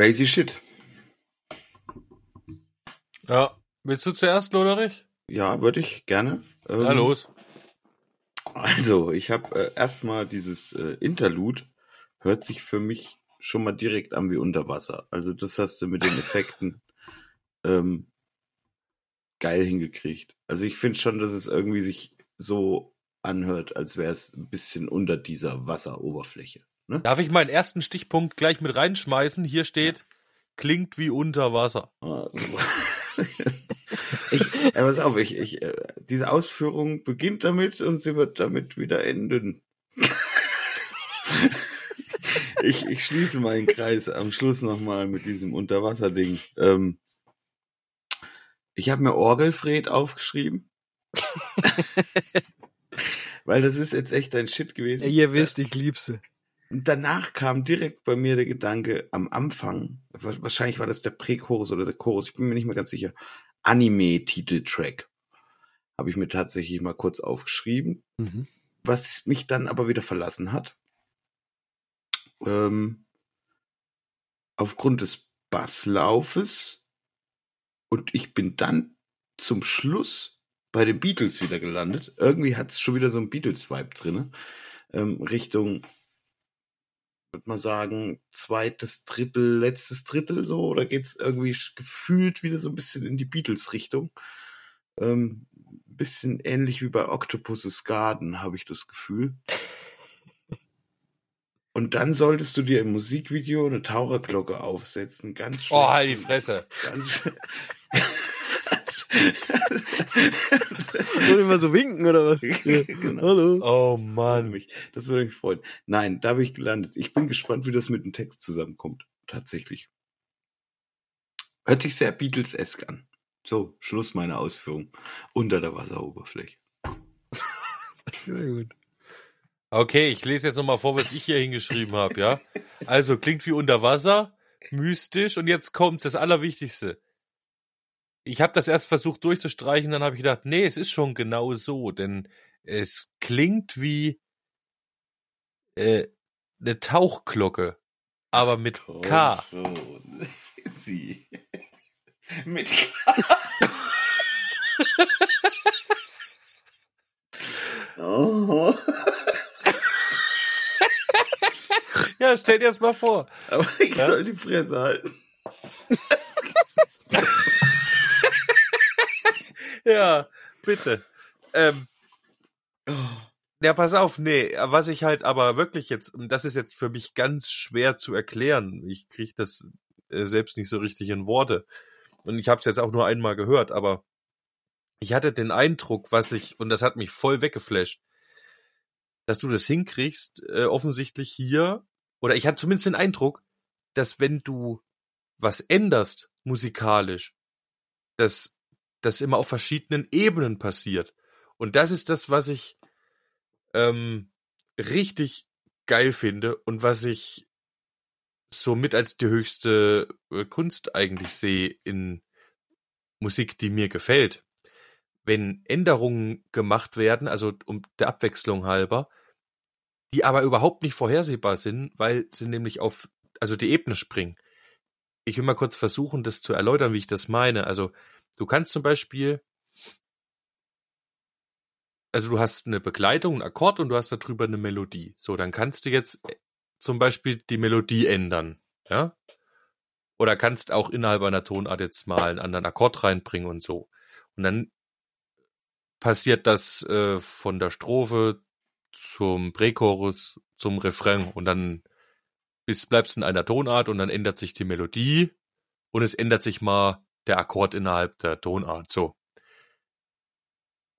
Crazy shit. Ja. Willst du zuerst, Loderich? Ja, würde ich gerne. Ähm, Ja, los. Also, ich habe äh, erstmal dieses äh, Interlude, hört sich für mich schon mal direkt an wie Unterwasser. Also, das hast du mit den Effekten ähm, geil hingekriegt. Also, ich finde schon, dass es irgendwie sich so anhört, als wäre es ein bisschen unter dieser Wasseroberfläche. Ne? Darf ich meinen ersten Stichpunkt gleich mit reinschmeißen? Hier steht, klingt wie unter Wasser. Ah, super. ich, äh, pass auf, ich, ich, äh, diese Ausführung beginnt damit und sie wird damit wieder enden. ich, ich schließe meinen Kreis am Schluss nochmal mit diesem Unterwasserding. Ähm, ich habe mir Orgelfred aufgeschrieben. Weil das ist jetzt echt ein Shit gewesen. Ja, ihr wisst, ich lieb sie. Und danach kam direkt bei mir der Gedanke am Anfang, wa- wahrscheinlich war das der Prächorus oder der Chorus, ich bin mir nicht mehr ganz sicher, Anime-Titeltrack. Habe ich mir tatsächlich mal kurz aufgeschrieben, Mhm. was mich dann aber wieder verlassen hat. Ähm, aufgrund des Basslaufes. Und ich bin dann zum Schluss bei den Beatles wieder gelandet. Irgendwie hat es schon wieder so ein Beatles-Vibe drinne. Ähm, Richtung würde man sagen, zweites Drittel, letztes Drittel so, oder geht's irgendwie gefühlt wieder so ein bisschen in die Beatles-Richtung? Ähm, bisschen ähnlich wie bei Octopus's Garden, habe ich das Gefühl. Und dann solltest du dir im Musikvideo eine Taucherglocke aufsetzen, ganz Oh, schlecht. halt die Fresse. Ganz Soll ich mal so winken oder was? Genau. Hallo. Oh Mann. mich. Das würde mich freuen. Nein, da bin ich gelandet. Ich bin gespannt, wie das mit dem Text zusammenkommt. Tatsächlich. Hört sich sehr Beatles-esk an. So, Schluss meiner Ausführung. Unter der Wasseroberfläche. Sehr gut. Okay, ich lese jetzt nochmal vor, was ich hier hingeschrieben habe, ja? Also, klingt wie unter Wasser, mystisch und jetzt kommt das Allerwichtigste. Ich habe das erst versucht durchzustreichen, dann habe ich gedacht, nee, es ist schon genau so, denn es klingt wie äh, eine Tauchglocke, aber mit K. schon. Sie. Mit oh. Ja, stell dir das mal vor. Aber ich Ja? soll die Fresse halten. Ja, bitte. Ähm, ja, pass auf, nee, was ich halt aber wirklich jetzt, das ist jetzt für mich ganz schwer zu erklären. Ich kriege das äh, selbst nicht so richtig in Worte. Und ich habe es jetzt auch nur einmal gehört, aber ich hatte den Eindruck, was ich, und das hat mich voll weggeflasht, dass du das hinkriegst, äh, offensichtlich hier, oder ich hatte zumindest den Eindruck, dass wenn du was änderst musikalisch, dass das immer auf verschiedenen Ebenen passiert. Und das ist das, was ich ähm, richtig geil finde und was ich somit als die höchste äh, Kunst eigentlich sehe in Musik, die mir gefällt. Wenn Änderungen gemacht werden, also um der Abwechslung halber, die aber überhaupt nicht vorhersehbar sind, weil sie nämlich auf, also die Ebene springen. Ich will mal kurz versuchen, das zu erläutern, wie ich das meine. Also, du kannst zum Beispiel, also du hast eine Begleitung, einen Akkord und du hast darüber eine Melodie. So, dann kannst du jetzt äh, zum Beispiel die Melodie ändern, ja? Oder kannst auch innerhalb einer Tonart jetzt mal einen anderen Akkord reinbringen und so. Und dann passiert das äh, von der Strophe zum Prächorus zum Refrain und dann bist, bleibst in einer Tonart und dann ändert sich die Melodie und es ändert sich mal der Akkord innerhalb der Tonart, so.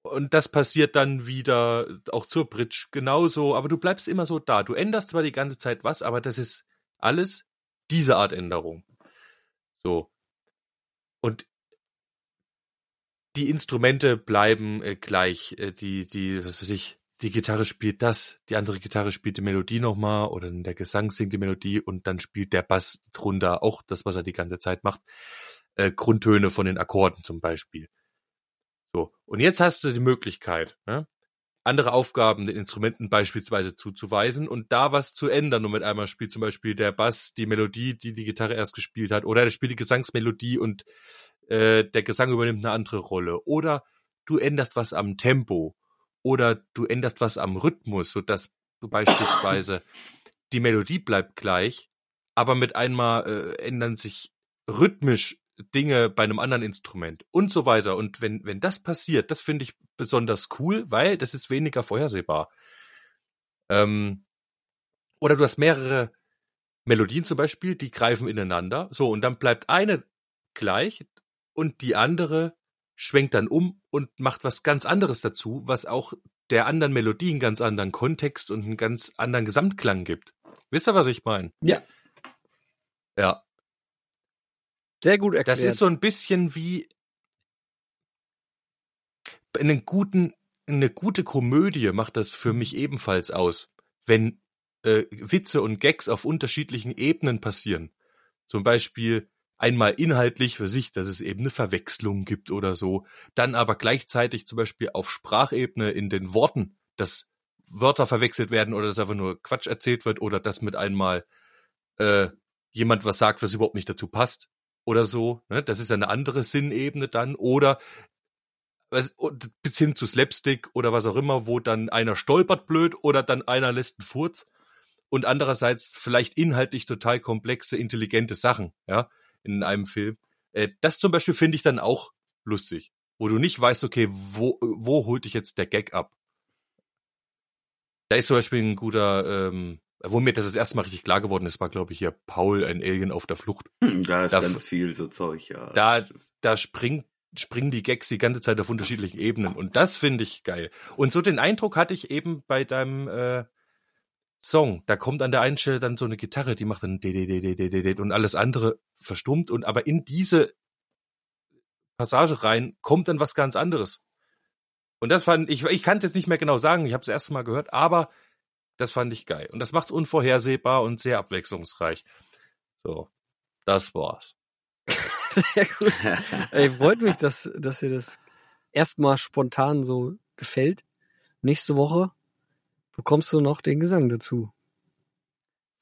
Und das passiert dann wieder auch zur Bridge genauso, aber du bleibst immer so da. Du änderst zwar die ganze Zeit was, aber das ist alles diese Art Änderung. So. Und die Instrumente bleiben äh, gleich. Äh, die, die, was weiß ich, die Gitarre spielt das, die andere Gitarre spielt die Melodie nochmal oder der Gesang singt die Melodie und dann spielt der Bass drunter auch das, was er die ganze Zeit macht. Äh, Grundtöne von den Akkorden zum Beispiel. So. Und jetzt hast du die Möglichkeit, ne? andere Aufgaben den Instrumenten beispielsweise zuzuweisen und da was zu ändern. Und mit einmal spielt zum Beispiel der Bass die Melodie, die die Gitarre erst gespielt hat, oder er spielt die Gesangsmelodie und äh, der Gesang übernimmt eine andere Rolle. Oder du änderst was am Tempo oder du änderst was am Rhythmus, so dass du beispielsweise die Melodie bleibt gleich, aber mit einmal äh, ändern sich rhythmisch Dinge bei einem anderen Instrument und so weiter. Und wenn, wenn das passiert, das finde ich besonders cool, weil das ist weniger vorhersehbar. Ähm, oder du hast mehrere Melodien zum Beispiel, die greifen ineinander. So, und dann bleibt eine gleich und die andere schwenkt dann um und macht was ganz anderes dazu, was auch der anderen Melodie einen ganz anderen Kontext und einen ganz anderen Gesamtklang gibt. Wisst ihr, was ich meine? Ja. Ja. Sehr gut erklärt. Das ist so ein bisschen wie einen guten, eine gute Komödie macht das für mich ebenfalls aus, wenn äh, Witze und Gags auf unterschiedlichen Ebenen passieren. Zum Beispiel einmal inhaltlich für sich, dass es eben eine Verwechslung gibt oder so, dann aber gleichzeitig zum Beispiel auf Sprachebene in den Worten, dass Wörter verwechselt werden oder dass einfach nur Quatsch erzählt wird oder dass mit einmal äh, jemand was sagt, was überhaupt nicht dazu passt oder so. Ne? Das ist eine andere Sinnebene dann. Oder bis hin zu Slapstick oder was auch immer, wo dann einer stolpert blöd oder dann einer lässt einen Furz. Und andererseits vielleicht inhaltlich total komplexe, intelligente Sachen, ja, in einem Film. Äh, das zum Beispiel finde ich dann auch lustig. Wo du nicht weißt, okay, wo, wo holt dich jetzt der Gag ab? Da ist zum Beispiel ein guter, ähm, wo mir das das erste Mal richtig klar geworden ist, war, glaube ich, hier Paul, ein Alien auf der Flucht. Da ist Da- ganz viel so Zeug, ja. Da, da springt, springen die Gags die ganze Zeit auf unterschiedlichen Ebenen. Und das finde ich geil. Und so den Eindruck hatte ich eben bei deinem äh, Song. Da kommt an der einen Stelle dann so eine Gitarre, die macht dann de- de- de- de- de- de- de- und alles andere verstummt. Und aber in diese Passage rein kommt dann was ganz anderes. Und das fand ich, ich kann es jetzt nicht mehr genau sagen, ich habe es erste Mal gehört, aber das fand ich geil. Und das macht es unvorhersehbar und sehr abwechslungsreich. So, das war's. Sehr gut. Ey, freut mich, dass, dass dir das erstmal spontan so gefällt. Nächste Woche bekommst du noch den Gesang dazu.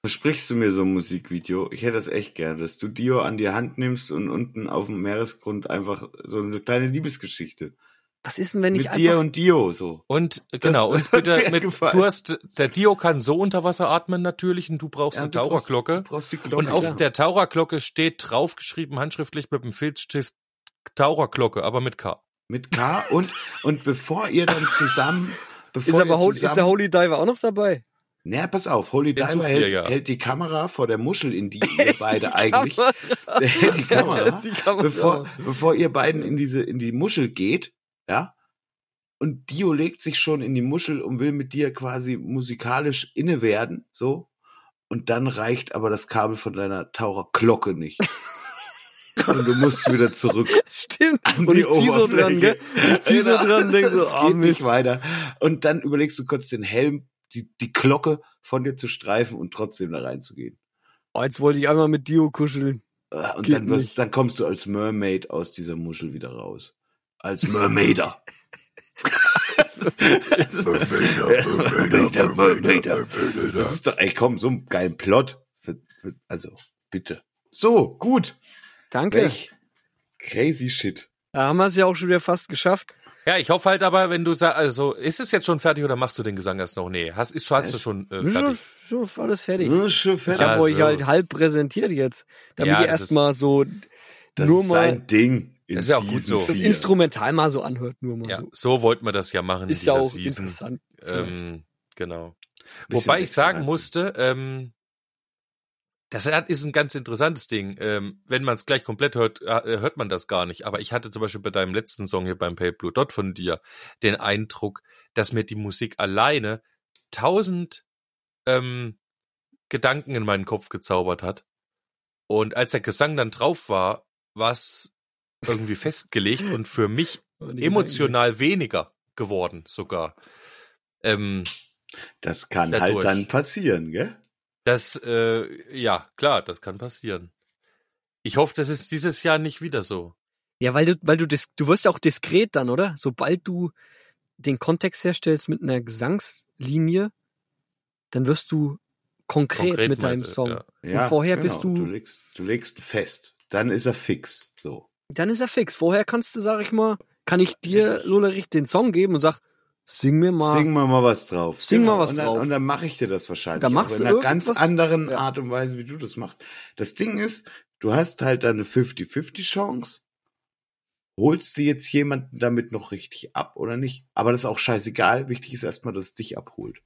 Versprichst du mir so ein Musikvideo? Ich hätte das echt gern, dass du Dio an die Hand nimmst und unten auf dem Meeresgrund einfach so eine kleine Liebesgeschichte. Was ist denn, wenn ich Mit dir und Dio so. Und genau, das und bitte mit, gefallen. du hast, der Dio kann so unter Wasser atmen natürlich und du brauchst Ja, eine Taucherglocke. Du brauchst die Glocke. und auf klar. der Taucherglocke steht draufgeschrieben, handschriftlich mit dem Filzstift, Taucherglocke, aber mit K. Mit K und, und bevor ihr dann zusammen, Ist, bevor aber ihr Holy, ist zusammen, der Holy Diver auch noch dabei? Na, pass auf, Holy Den Diver hält, ja. hält die Kamera vor der Muschel, in die ihr beide eigentlich, der hält die Kamera, Die Kamera. bevor, bevor ihr beiden in diese, in die Muschel geht, ja, und Dio legt sich schon in die Muschel und will mit dir quasi musikalisch inne werden, so, und dann reicht aber das Kabel von deiner Taucherglocke nicht. und du musst wieder zurück Stimmt. an Und die ich zieh so dran, gell? Ich zieh so dran, denk so, Es ah, geht nicht weiter. Und dann überlegst du kurz den Helm, die, die Glocke von dir zu streifen und trotzdem da reinzugehen. Oh, jetzt wollte ich einmal mit Dio kuscheln. Äh, Und Geht dann, wirst, dann kommst du als Mermaid aus dieser Muschel wieder raus. Als Mermaider. Das ist doch, ey, komm, so ein geilen Plot. Für, für, also, bitte. So, gut. Danke. Welch crazy shit. Da haben wir es ja auch schon wieder fast geschafft. Ja, ich hoffe halt aber, wenn du sagst, also, ist es jetzt schon fertig oder machst du den Gesang erst noch? Nee, hast, ist, hast du schon äh, Ist Schon, fertig? schon alles fertig. Schon Ich fertig. habe Also. euch halt halb präsentiert jetzt, damit Ja, ihr das erstmal so Das nur ist mal sein Ding. In Das ist ja auch gut so. das. Instrumental mal so anhört, nur mal Ja, so. so wollten wir das ja machen Ist in ja dieser auch Season. interessant. Ähm, genau. Wobei ich sagen musste, ähm, das ist ein ganz interessantes Ding. Ähm, wenn man es gleich komplett hört, äh, hört man das gar nicht. Aber ich hatte zum Beispiel bei deinem letzten Song hier beim Pale Blue Dot von dir den Eindruck, dass mir die Musik alleine tausend ähm, Gedanken in meinen Kopf gezaubert hat. Und als der Gesang dann drauf war, war es irgendwie festgelegt und für mich emotional weniger geworden sogar. Ähm, Das kann Dadurch. halt dann passieren, gell? Das, äh, ja, klar, das kann passieren. Ich hoffe, das ist dieses Jahr nicht wieder so. Ja, weil du, weil du dis du wirst ja auch diskret dann, oder? Sobald du den Kontext herstellst mit einer Gesangslinie, dann wirst du konkret, Konkret mit deinem meinte, Song. ja. Ja, Und vorher genau. bist du, Du legst, du legst fest. Dann ist er fix. So. Dann ist er fix. Vorher kannst du, sag ich mal, kann ich dir, Richtig. Lullerich, den Song geben und sag, sing mir mal. Sing mal mal was drauf. Genau. Sing mal was und dann, drauf. Und dann mache ich dir das wahrscheinlich. Dann auch machst in du einer ganz anderen Ja. Art und Weise, wie du das machst. Das Ding ist, du hast halt eine 50-50 Chance. Holst du jetzt jemanden damit noch richtig ab oder nicht? Aber das ist auch scheißegal. Wichtig ist erstmal, dass es dich abholt.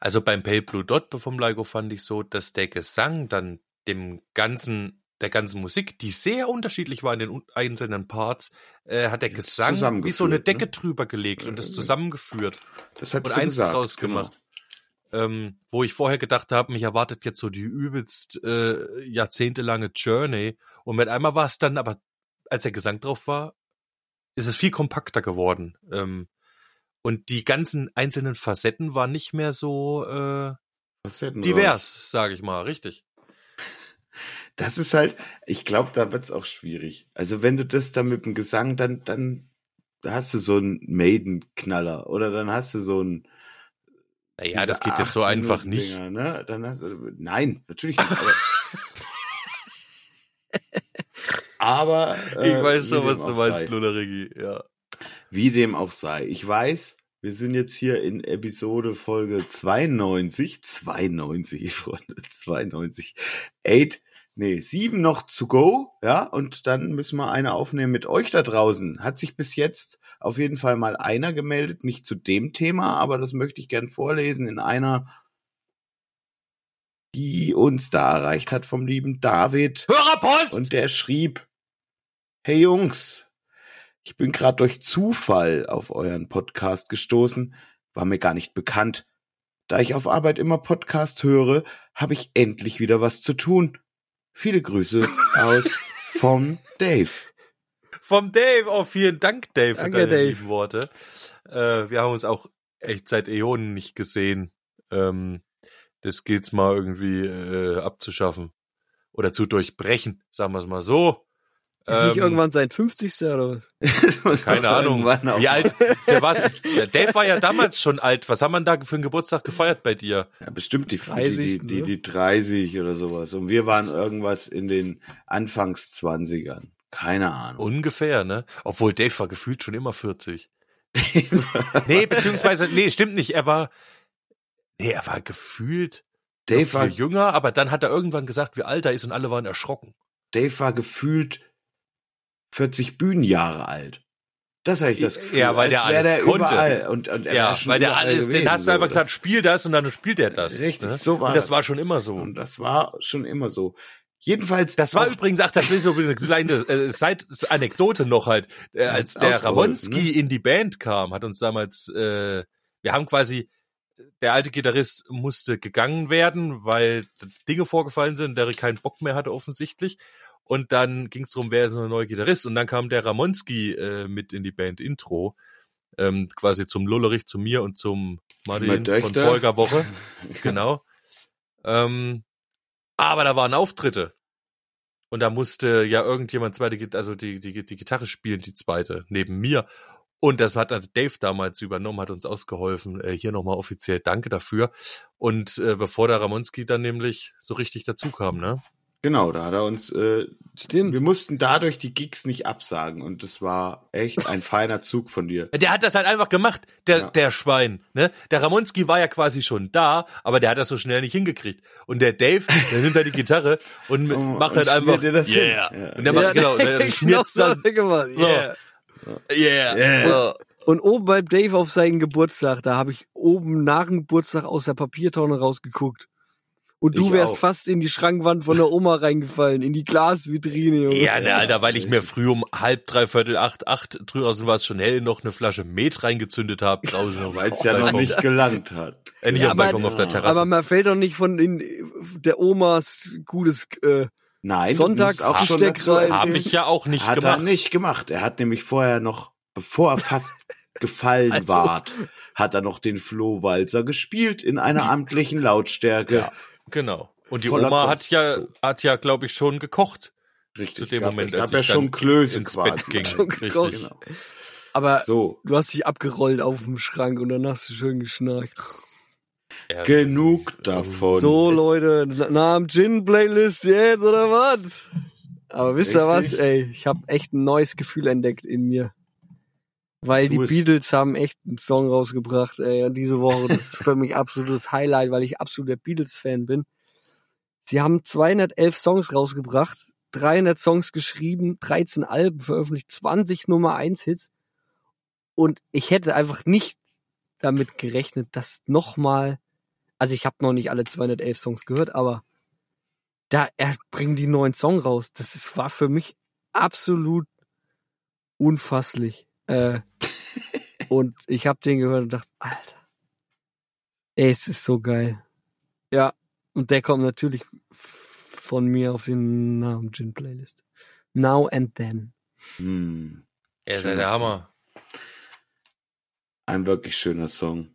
Also beim Pale Blue Dot vom Laigo fand ich so, dass der Gesang dann dem ganzen, der ganzen Musik, die sehr unterschiedlich war in den einzelnen Parts, äh, hat der Jetzt Gesang wie so eine zusammengeführt, Decke ne? drüber gelegt und das Äh, zusammengeführt Das hat und eins gesagt. draus genau. gemacht. Ähm, wo ich vorher gedacht habe, mich erwartet jetzt so die übelst äh, jahrzehntelange Journey und mit einmal war es dann aber, als der Gesang drauf war, ist es viel kompakter geworden. Ähm, und die ganzen einzelnen Facetten waren nicht mehr so äh, divers, sage ich mal, richtig. Das ist halt, ich glaube, da wird's auch schwierig. Also wenn du das dann mit dem Gesang, dann, dann hast du so einen Maiden-Knaller oder dann hast du so einen. Naja, das geht jetzt so einfach nicht. Ne? Dann hast du, nein, natürlich nicht. Aber, äh, Ich weiß schon, was du meinst, sei. Lullerigi, ja. Wie dem auch sei. Ich weiß, wir sind jetzt hier in Episode Folge 92, 92, Freunde, 92, 8, nee, 7 noch zu go, ja, und dann müssen wir eine aufnehmen mit euch da draußen. Hat sich bis jetzt auf jeden Fall mal einer gemeldet, nicht zu dem Thema, aber das möchte ich gern vorlesen in einer, die uns da erreicht hat vom lieben David. Hörerpost! Und der schrieb, hey Jungs, ich bin gerade durch Zufall auf euren Podcast gestoßen, war mir gar nicht bekannt. Da ich auf Arbeit immer Podcast höre, habe ich endlich wieder was zu tun. Viele Grüße aus vom Dave. Vom Dave. Oh, vielen Dank, Dave, für Danke, deine Dave. lieben Worte. Äh, wir haben uns auch echt seit Äonen nicht gesehen. Ähm, das gilt's mal irgendwie äh, abzuschaffen. Oder zu durchbrechen, sagen wir es mal so. Ist nicht Ähm, irgendwann sein 50. oder was? Keine Ahnung. Wie alt? Der, was, der Dave war ja damals schon alt. Was haben wir da für einen Geburtstag gefeiert bei dir? Ja, bestimmt die, die, 30. die, die, ne? die 30 oder sowas. Und wir waren irgendwas in den Anfangs 20ern. Keine Ahnung. Ungefähr, ne? Obwohl Dave war gefühlt schon immer 40. nee, beziehungsweise, nee, stimmt nicht. Er war, nee, er war gefühlt Dave viel war, jünger, aber dann hat er irgendwann gesagt, wie alt er ist und alle waren erschrocken. Dave war gefühlt 40 Bühnenjahre alt. Das habe ich das Gefühl. Ja, weil der alles der konnte. Überall. Und, und er ja, weil der alles, gewesen, den hast du so. einfach gesagt, spiel das und dann spielt er das. Richtig, ne? so war Und das das. war schon immer so. Und das war schon immer so. Jedenfalls. Das war auch- übrigens, ach, das ist so eine kleine äh, Side-Anekdote noch halt. Äh, als der Ramonski in die Band kam, hat uns damals, äh, wir haben quasi, der alte Gitarrist musste gegangen werden, weil Dinge vorgefallen sind, der keinen Bock mehr hatte offensichtlich. Und dann ging es darum, wer ist ein neuer Gitarrist. Und dann kam der Ramonski äh, mit in die Band Intro. Ähm, quasi zum Lullerich, zu mir und zum Martin von Töchter. voriger Woche. genau. Ähm, aber da waren Auftritte. Und da musste ja irgendjemand zweite, also die, die, die Gitarre spielen, die zweite, neben mir. Und das hat Dave damals übernommen, hat uns ausgeholfen. Äh, hier nochmal offiziell Danke dafür. Und äh, bevor der Ramonski dann nämlich so richtig dazu kam, ne? Genau, da hat er uns, äh, Stimmt. wir mussten dadurch die Gigs nicht absagen und das war echt ein feiner Zug von dir. Der hat das halt einfach gemacht, der, Ja. der Schwein. Ne? Der Ramonski war ja quasi schon da, aber der hat das so schnell nicht hingekriegt. Und der Dave, der nimmt halt die Gitarre und Und- macht und halt schmiert einfach dir das yeah. Ja. Und der macht, genau, der schmiert so dann gemacht. so. Yeah. Yeah. Yeah. So. Und oben beim Dave auf seinen Geburtstag, da habe ich oben nach dem Geburtstag aus der Papiertonne rausgeguckt. Und du Ich wärst auch. fast in die Schrankwand von der Oma reingefallen, in die Glasvitrine. Junge. Ja, ne, Alter, weil ich mir früh um halb, dreiviertel, acht, acht, draußen war es schon hell, noch eine Flasche Met reingezündet habe draußen. Weil es ja noch Balkon. nicht gelangt hat. Nicht Ja, aber- Balkon, auf der Terrasse. Aber man fällt doch nicht von in, der Omas gutes äh, Nein, Sonntags auch schon Habe ich ja auch nicht hat gemacht. er nicht gemacht. Er hat nämlich vorher noch, bevor er fast gefallen Also- ward, hat er noch den Flohwalzer gespielt in einer amtlichen Lautstärke. Ja. Genau. Und die Voller Oma hat Kunst, ja, so. hat ja, glaube ich, schon gekocht. Richtig. Zu dem gab, Moment, gab als ja schon Klöße ins quasi. Bett ging. Schon Richtig. Genau. Aber So, du hast dich abgerollt auf dem Schrank und dann hast du schön geschnarcht. Ja, genug davon. So, Leute, na- nach dem Gin-Playlist jetzt, oder was? Aber wisst ihr was, ey, ich habe echt ein neues Gefühl entdeckt in mir. Weil Tu die es. Beatles haben echt einen Song rausgebracht, ey, und diese Woche. Das ist für mich absolutes Highlight, weil ich absoluter Beatles-Fan bin. Sie haben 211 Songs rausgebracht, 300 Songs geschrieben, 13 Alben veröffentlicht, 20 Nummer 1 Hits. Und ich hätte einfach nicht damit gerechnet, dass nochmal, also ich habe noch nicht alle 211 Songs gehört, aber da er bringen die neuen Song raus. Das ist, war für mich absolut unfasslich. Äh, und ich habe den gehört und dachte, Alter, ey, es ist so geil. Ja, und der kommt natürlich von mir auf den Namen Gin Playlist. Now and Then. Hm, Er ist der. Hammer. ein wirklich schöner Song.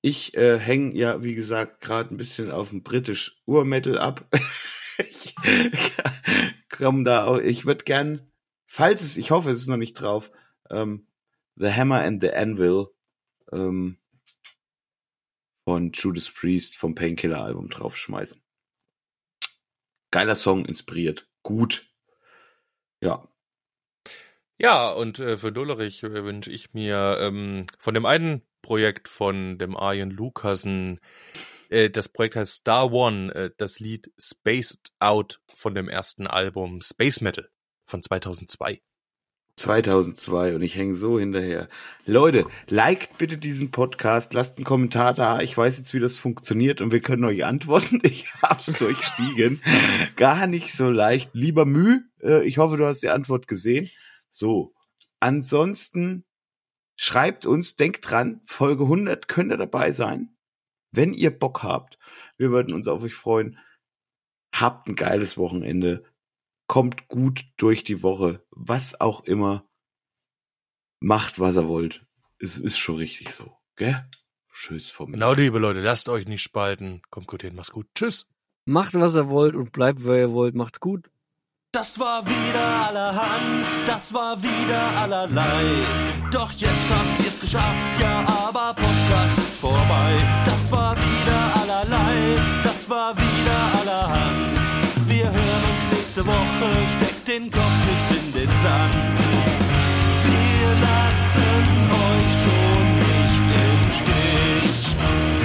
Ich äh, hänge ja, wie gesagt, gerade ein bisschen auf dem britisch Urmetal ab. ich komm da auch, ich würde gern, falls es, ich hoffe, es ist noch nicht drauf, ähm, The Hammer and the Anvil ähm, von Judas Priest vom Painkiller Album draufschmeißen. Geiler Song, inspiriert, gut. Ja, Ja, und äh, für Dullerich äh, wünsche ich mir ähm, von dem einen Projekt von dem Arjen Lucasen, äh, das Projekt heißt Star One, äh, das Lied Spaced Out von dem ersten Album Space Metal von 2002. 2002 und ich hänge so hinterher. Leute, liked bitte diesen Podcast, lasst einen Kommentar da. Ich weiß jetzt, wie das funktioniert und wir können euch antworten. Ich hab's durchstiegen. Gar nicht so leicht. Lieber Müh, äh, ich hoffe, du hast die Antwort gesehen. So, ansonsten schreibt uns, denkt dran, Folge 100 könnt ihr dabei sein, wenn ihr Bock habt. Wir würden uns auf euch freuen. Habt ein geiles Wochenende kommt gut durch die Woche, was auch immer, macht, was er wollt. Es ist schon richtig so, gell? Tschüss von mir. Genau, liebe Leute, lasst euch nicht spalten. Kommt gut hin, macht's gut. Tschüss. Macht, was ihr wollt und bleibt, wer ihr wollt. Macht's gut. Das war wieder allerhand, das war wieder allerlei. Doch jetzt habt ihr's geschafft, ja, aber Podcast ist vorbei. Das war wieder allerlei, das war wieder allerhand. Wir hören uns nächste Woche, steckt den Kopf nicht in den Sand. Wir lassen euch schon nicht im Stich.